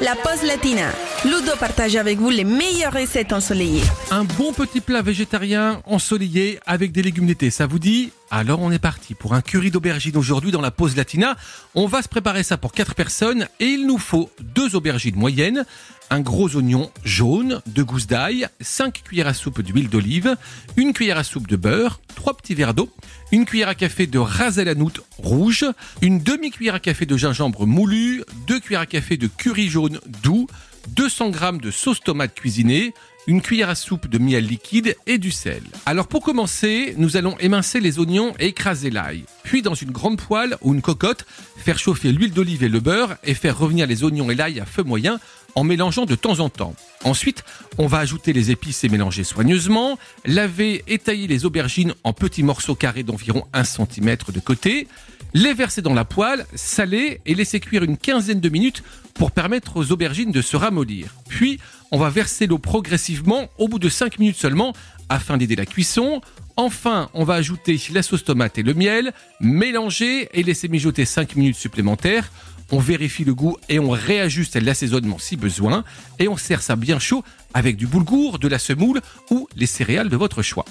la pause latina. Ludo partage avec vous les meilleures recettes ensoleillées. Un bon petit plat végétarien ensoleillé avec des légumes d'été, ça vous dit? Alors on est parti pour un curry d'aubergine aujourd'hui dans la pause latina. On va se préparer ça pour 4 personnes et il nous faut deux aubergines moyennes, un gros oignon jaune, deux gousses d'ail, 5 cuillères à soupe d'huile d'olive, une cuillère à soupe de beurre, trois petits verres d'eau, une cuillère à café de ras à la noute rouge, une demi-cuillère à café de gingembre moulu, deux cuillères à café de curry jaune doux, 200 g de sauce tomate cuisinée, une cuillère à soupe de miel liquide et du sel. Alors pour commencer, nous allons émincer les oignons et écraser l'ail. Puis dans une grande poêle ou une cocotte, faire chauffer l'huile d'olive et le beurre et faire revenir les oignons et l'ail à feu moyen en mélangeant de temps en temps. Ensuite, on va ajouter les épices et mélanger soigneusement, laver et tailler les aubergines en petits morceaux carrés d'environ 1 cm de côté, les verser dans la poêle, saler et laisser cuire une quinzaine de minutes pour permettre aux aubergines de se ramollir. Puis, on va verser l'eau progressivement au bout de 5 minutes seulement afin d'aider la cuisson. Enfin, on va ajouter la sauce tomate et le miel, mélanger et laisser mijoter 5 minutes supplémentaires. On vérifie le goût et on réajuste l'assaisonnement si besoin. Et on sert ça bien chaud avec du boulgour, de la semoule ou les céréales de votre choix.